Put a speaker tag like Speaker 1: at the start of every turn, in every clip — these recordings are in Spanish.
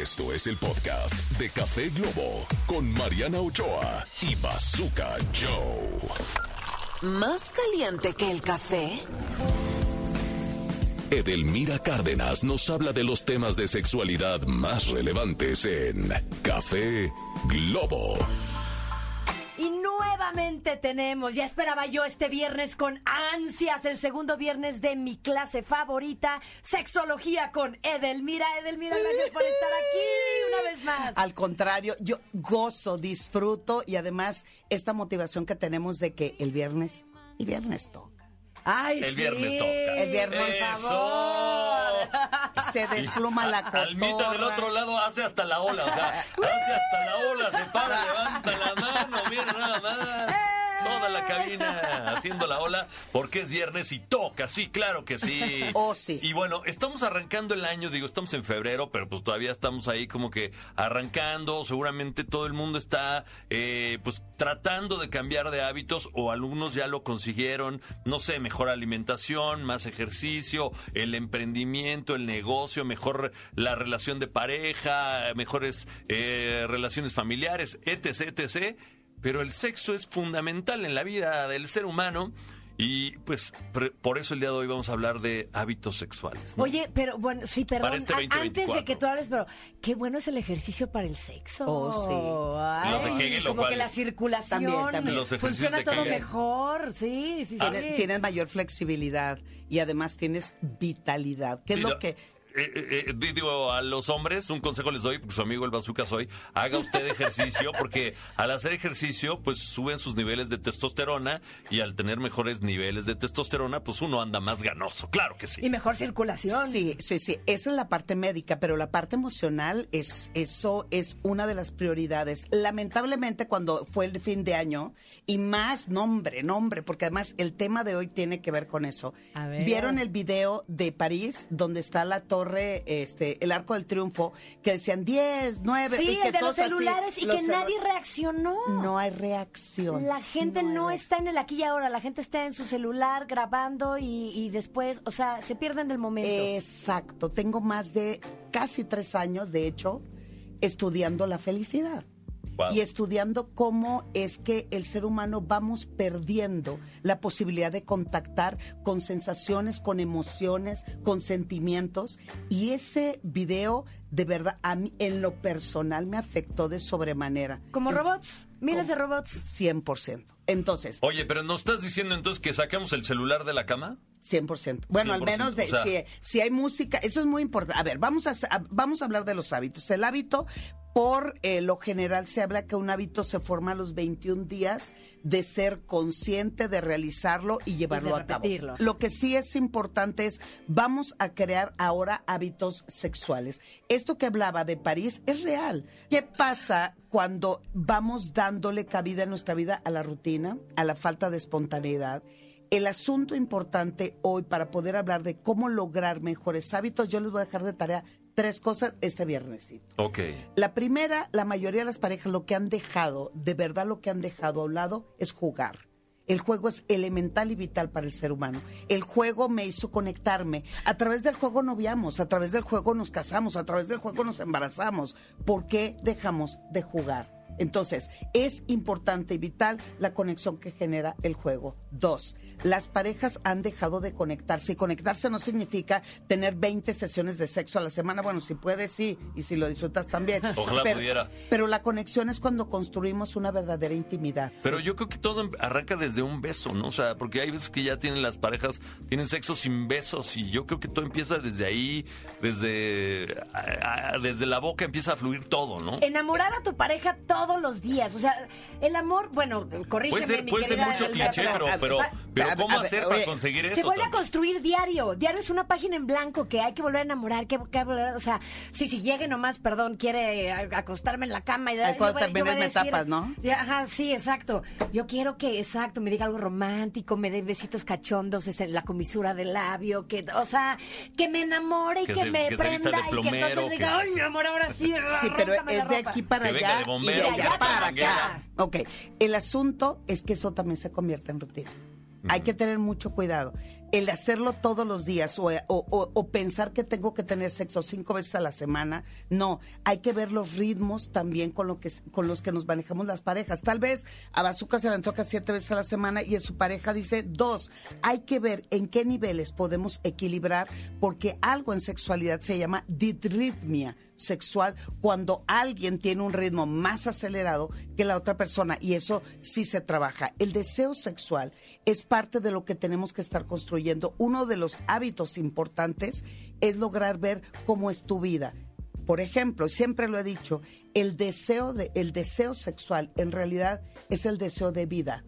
Speaker 1: Esto es el podcast de Café Globo con Mariana Ochoa y Bazooka Joe.
Speaker 2: ¿Más caliente que el café?
Speaker 1: Edelmira Cárdenas nos habla de los temas de sexualidad más relevantes en Café Globo.
Speaker 3: Y nuevamente tenemos, ya esperaba yo este viernes con ansias, el segundo viernes de mi clase favorita, sexología con Edelmira. Edelmira, gracias por estar aquí una vez más.
Speaker 4: Al contrario, yo gozo, disfruto y además esta motivación que tenemos de que el viernes, el viernes toca.
Speaker 3: Ay,
Speaker 5: El
Speaker 3: sí.
Speaker 5: viernes toca.
Speaker 4: El viernes.
Speaker 3: Por favor.
Speaker 4: Se despluma la cotorra.
Speaker 5: Almita del otro lado hace hasta la ola, o sea, hace hasta la ola, se para, levanta la mano, mira nada más. Toda la cabina haciendo la ola porque es viernes y toca, sí, claro que sí.
Speaker 4: Oh, sí.
Speaker 5: Y bueno, estamos arrancando el año, digo, estamos en febrero, pero pues todavía estamos ahí como que arrancando. Seguramente todo el mundo está eh, pues tratando de cambiar de hábitos o algunos ya lo consiguieron. No sé, mejor alimentación, más ejercicio, el emprendimiento, el negocio, mejor la relación de pareja, mejores eh, relaciones familiares, etc, etc. Pero el sexo es fundamental en la vida del ser humano. Y pues pre- por eso el día de hoy vamos a hablar de hábitos sexuales. ¿no?
Speaker 3: Oye, pero bueno, sí, perdón.
Speaker 5: Para este
Speaker 3: Antes de
Speaker 5: 2024.
Speaker 3: que tú hables, pero qué bueno es el ejercicio para el sexo.
Speaker 4: Oh, sí.
Speaker 3: Ay,
Speaker 5: Los de Kegel,
Speaker 3: como que la circulación
Speaker 4: También, también.
Speaker 5: Los ejercicios
Speaker 3: funciona todo
Speaker 5: Kegel.
Speaker 3: mejor. Sí, sí, sí.
Speaker 4: Tienes, tienes mayor flexibilidad y además tienes vitalidad. ¿Qué
Speaker 5: Sí,
Speaker 4: es lo
Speaker 5: lo-
Speaker 4: que
Speaker 5: eh, eh, eh, di- digo, a los hombres, un consejo les doy, porque su amigo el bazooka soy, haga usted ejercicio, porque al hacer ejercicio, pues suben sus niveles de testosterona, y al tener mejores niveles de testosterona, pues uno anda más ganoso, claro que sí.
Speaker 3: Y mejor circulación.
Speaker 4: Sí, sí, sí. Esa es la parte médica, pero la parte emocional es eso es una de las prioridades. Lamentablemente cuando fue el fin de año y más nombre, nombre, porque además el tema de hoy tiene que ver con eso.
Speaker 3: A ver.
Speaker 4: Vieron el video de París donde está la torre, este, el Arco del Triunfo, que decían 10, 9
Speaker 3: Sí,
Speaker 4: y que
Speaker 3: el de los
Speaker 4: así,
Speaker 3: celulares y
Speaker 4: los
Speaker 3: que nadie reaccionó.
Speaker 4: no hay reacción.
Speaker 3: La gente no, está en el aquí y ahora, la gente está en su celular grabando y, y después, o sea, se pierden del momento.
Speaker 4: Exacto. Tengo más de casi tres años, de hecho, estudiando la felicidad.
Speaker 5: Wow.
Speaker 4: Y estudiando cómo es que el ser humano vamos perdiendo la posibilidad de contactar con sensaciones, con emociones, con sentimientos. Y ese video, de verdad, a mí en lo personal me afectó de sobremanera.
Speaker 3: Como robots, miles de robots.
Speaker 4: 100%. Entonces,
Speaker 5: Oye, pero ¿nos estás diciendo entonces que sacamos el celular de la cama?
Speaker 4: 100%. Bueno, al
Speaker 5: 100%,
Speaker 4: menos de
Speaker 5: o sea-
Speaker 4: si, si hay música, eso es muy importante. A ver, vamos a, a- vamos a hablar de los hábitos. El hábito, por eh, lo general, se habla que un hábito se forma a los 21 días de ser consciente, de realizarlo y llevarlo a cabo. Lo que sí es importante es, vamos a crear ahora hábitos sexuales. Esto que hablaba de París es real. ¿Qué pasa cuando vamos dándole cabida en nuestra vida a la rutina, a la falta de espontaneidad? El asunto importante hoy para poder hablar de cómo lograr mejores hábitos, yo les voy a dejar de tarea tres cosas este viernesito.
Speaker 5: Ok.
Speaker 4: La primera, la mayoría de las parejas lo que han dejado, de verdad lo que han dejado a un lado es jugar. El juego es elemental y vital para el ser humano. El juego me hizo conectarme. A través del juego noviamos, a través del juego nos casamos, a través del juego nos embarazamos. ¿Por qué dejamos de jugar? Entonces, es importante y vital la conexión que genera el juego. Dos, las parejas han dejado de conectarse. Y conectarse no significa tener 20 sesiones de sexo a la semana. Bueno, si puedes, sí, y si lo disfrutas también.
Speaker 5: Ojalá
Speaker 4: pero,
Speaker 5: pudiera.
Speaker 4: Pero la conexión es cuando construimos una verdadera intimidad.
Speaker 5: Pero yo creo que todo em- arranca desde un beso, ¿no? O sea, porque hay veces que ya tienen las parejas, tienen sexo sin besos y yo creo que todo empieza desde ahí, desde, desde la boca empieza a fluir todo, ¿no?
Speaker 3: Enamorar a tu pareja todos los días. O sea, el amor, bueno, corrígeme,
Speaker 5: Puede ser,
Speaker 3: mi
Speaker 5: puede ser mucho cliché,
Speaker 3: pero-
Speaker 5: pero, ¿cómo
Speaker 4: ver,
Speaker 5: hacer
Speaker 4: oye,
Speaker 5: para conseguir
Speaker 3: Se
Speaker 5: eso?
Speaker 3: vuelve a construir diario. Diario es una página en blanco que hay que volver a enamorar. Que, que volver- o sea, sí, si llegue nomás, perdón, quiere acostarme en la cama. Y yo
Speaker 4: cuando termines me tapas, ¿no?
Speaker 3: Ya, Ajá, sí, exacto. Yo quiero que, exacto, me diga algo romántico, me dé besitos cachondos en la comisura del labio, que, o sea, que me enamore y
Speaker 5: Que
Speaker 3: que,
Speaker 5: se-
Speaker 3: me
Speaker 5: que se
Speaker 3: prenda
Speaker 5: de
Speaker 3: y que entonces
Speaker 5: que-
Speaker 3: diga, ay, mi amor, ahora sí.
Speaker 4: Sí, pero es de
Speaker 3: ropa".
Speaker 4: aquí para
Speaker 5: Que venga
Speaker 4: allá
Speaker 5: de bombero,
Speaker 4: y de
Speaker 3: que
Speaker 4: allá para acá. Ok, el asunto es que eso también se convierte en rutina. Hay que tener mucho cuidado. El hacerlo todos los días o, o- o- pensar que tengo que tener sexo cinco veces a la semana, no. Hay que ver los ritmos también con, lo que, con los que nos manejamos las parejas. Tal vez a Bazooka se le toca siete veces a la semana y su pareja dice dos. Hay que ver en qué niveles podemos equilibrar porque algo en sexualidad se llama ditritmia sexual cuando alguien tiene un ritmo más acelerado que la otra persona y eso sí se trabaja. El deseo sexual es parte de lo que tenemos que estar construyendo. Uno de los hábitos importantes es lograr ver cómo es tu vida. Por ejemplo, siempre lo he dicho, el deseo de el deseo sexual en realidad es el deseo de vida.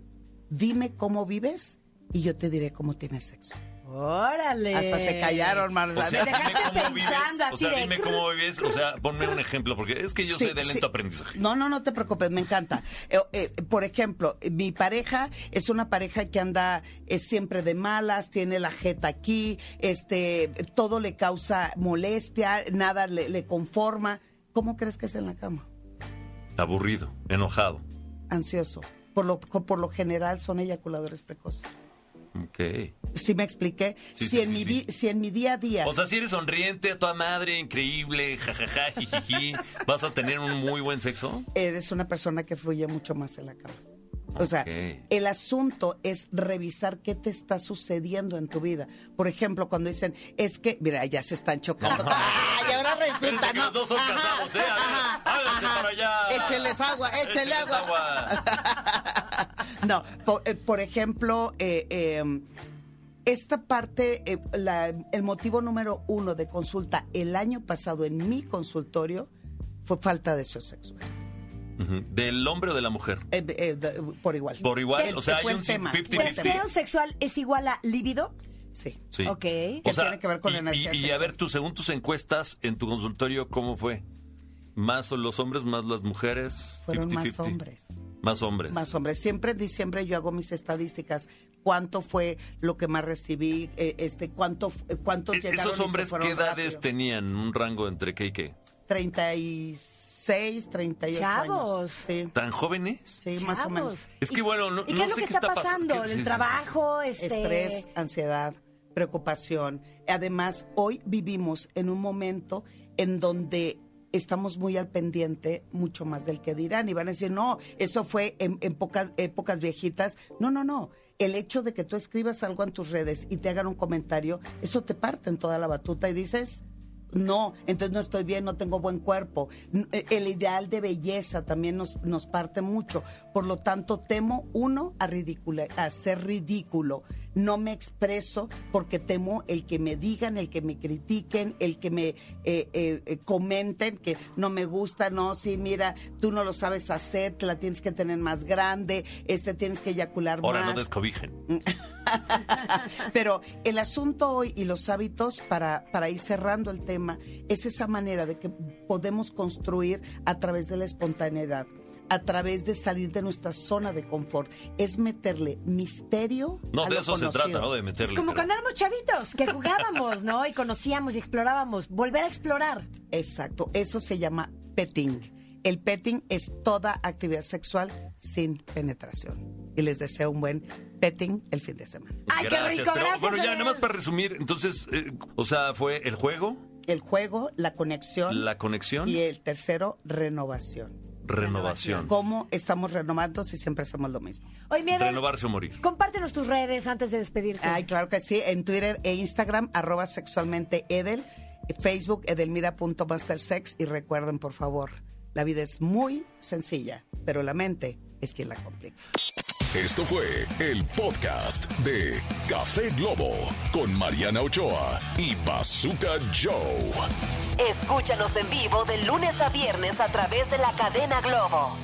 Speaker 4: Dime cómo vives y yo te diré cómo tienes sexo.
Speaker 3: Órale.
Speaker 4: Hasta se callaron, manos.
Speaker 5: O sea,
Speaker 3: Me dejaste
Speaker 5: dime cómo vives.
Speaker 3: pensando
Speaker 5: O sea,
Speaker 3: de-
Speaker 5: dime cómo vives. O sea, ponme un ejemplo, porque es que yo
Speaker 4: Sí,
Speaker 5: soy de
Speaker 4: sí.
Speaker 5: lento aprendizaje.
Speaker 4: No, no, no te preocupes, me encanta. Eh, eh, por ejemplo, mi pareja es una pareja que anda eh, siempre de malas, tiene la jeta aquí, este, todo le causa molestia, nada le, le conforma. ¿Cómo crees que es en la cama?
Speaker 5: Aburrido, enojado.
Speaker 4: Ansioso. Por lo, por lo general son eyaculadores precoces.
Speaker 5: Ok.
Speaker 4: ¿Sí me expliqué?
Speaker 5: Sí,
Speaker 4: si,
Speaker 5: sí,
Speaker 4: en
Speaker 5: sí,
Speaker 4: mi, si en mi día a día...
Speaker 5: O sea, si eres sonriente, a toda madre, increíble, jajaja, jijiji, ¿vas a tener un muy buen sexo?
Speaker 4: eres una persona que fluye mucho más en la cama. O sea, el asunto es revisar qué te está sucediendo en tu vida. Por ejemplo, cuando dicen, es que, mira, ya se están chocando. ¡Ay, ahora resulta, no!
Speaker 5: los dos son casados, ¿eh? A ver,
Speaker 4: ajá,
Speaker 5: para allá.
Speaker 4: Écheles agua, échele agua.
Speaker 5: agua.
Speaker 4: No, por, eh, por ejemplo, eh, eh, esta parte, eh, la- el motivo número uno de consulta el año pasado en mi consultorio fue falta de deseo sexual.
Speaker 5: ¿Del hombre o de la mujer?
Speaker 4: Eh, eh, de- por igual.
Speaker 5: Por igual,
Speaker 4: El-
Speaker 5: o sea, hay un
Speaker 4: tema,
Speaker 5: 50-50.
Speaker 4: fue el tema.
Speaker 3: ¿Deseo sexual es igual a libido?
Speaker 4: Sí.
Speaker 5: Sí.
Speaker 3: Ok.
Speaker 4: Que tiene que ver con
Speaker 5: y,
Speaker 4: energía
Speaker 5: y- y a ver, tú, según tus encuestas en tu consultorio, ¿cómo fue? ¿Más los hombres, más las mujeres?
Speaker 4: Fueron más
Speaker 5: 50-50.
Speaker 4: hombres.
Speaker 5: Más hombres.
Speaker 4: Más hombres. Siempre en diciembre yo hago mis estadísticas. ¿Cuánto fue lo que más recibí? Eh, este, ¿cuánto, eh, ¿Cuántos
Speaker 5: E-
Speaker 4: llegaron
Speaker 5: ¿Esos
Speaker 4: y se
Speaker 5: hombres qué edades
Speaker 4: rápido?
Speaker 5: tenían? ¿Un rango entre qué y qué?
Speaker 4: 36, 38
Speaker 3: Chavos.
Speaker 4: años. Sí,
Speaker 5: ¿Tan jóvenes?
Speaker 4: sí más o
Speaker 3: Chavos.
Speaker 4: menos.
Speaker 5: Es que, bueno, no-
Speaker 3: ¿Y qué
Speaker 5: no
Speaker 3: es lo
Speaker 5: sé
Speaker 3: que está,
Speaker 5: está pas-
Speaker 3: pasando?
Speaker 5: qué- sí,
Speaker 3: ¿El
Speaker 5: sí,
Speaker 3: trabajo? Este...
Speaker 4: Estrés, ansiedad, preocupación. Además, hoy vivimos en un momento en donde estamos muy al pendiente, mucho más del que dirán. Y van a decir, no, eso fue en, pocas épocas viejitas. No, no, no. El hecho de que tú escribas algo en tus redes y te hagan un comentario, eso te parte en toda la batuta y dices, no, entonces no estoy bien, no tengo buen cuerpo. Eh, El ideal de belleza también nos, nos parte mucho. Por lo tanto, temo, uno, a, ridicula- a ser ridículo. No me expreso porque temo el que me digan, el que me critiquen, el que me eh, eh, eh, comenten que no me gusta, no, sí, mira, tú no lo sabes hacer, la tienes que tener más grande, este tienes que eyacular
Speaker 5: Ahora
Speaker 4: más.
Speaker 5: no descobijen.
Speaker 4: Pero el asunto hoy y los hábitos, para, para ir cerrando el tema, es esa manera de que podemos construir a través de la espontaneidad, a través de salir de nuestra zona de confort. Es meterle misterio.
Speaker 5: No,
Speaker 4: a
Speaker 5: de
Speaker 4: lo
Speaker 5: eso se
Speaker 4: conocido.
Speaker 5: trata, ¿no? De meterle.
Speaker 3: Como
Speaker 5: pero-
Speaker 3: cuando éramos chavitos, que jugábamos, ¿no? Y conocíamos y explorábamos. Volver a explorar.
Speaker 4: Exacto, eso se llama petting. El petting es toda actividad sexual sin penetración. Y les deseo un buen petting el fin de semana.
Speaker 3: ¡Ay, qué rico!
Speaker 5: pero,
Speaker 3: Gracias,
Speaker 5: Bueno, ya, nada más para resumir, entonces, eh, o sea, fue el juego,
Speaker 4: El juego, la conexión
Speaker 5: la conexión,
Speaker 4: y el tercero, renovación.
Speaker 5: renovación.
Speaker 4: cómo estamos renovando si siempre hacemos lo mismo.
Speaker 3: Adel,
Speaker 5: Renovarse o morir.
Speaker 3: compártenos tus redes antes de despedirte.
Speaker 4: Ay, claro que sí, en Twitter e Instagram, arroba sexualmente Edel, Facebook edelmira.mastersex y recuerden, por favor, la vida es muy sencilla, pero la mente es quien la complica.
Speaker 1: Esto fue el podcast de Café Globo con Mariana Ochoa y Bazooka Joe.
Speaker 2: Escúchanos en vivo de lunes a viernes a través de la cadena Globo.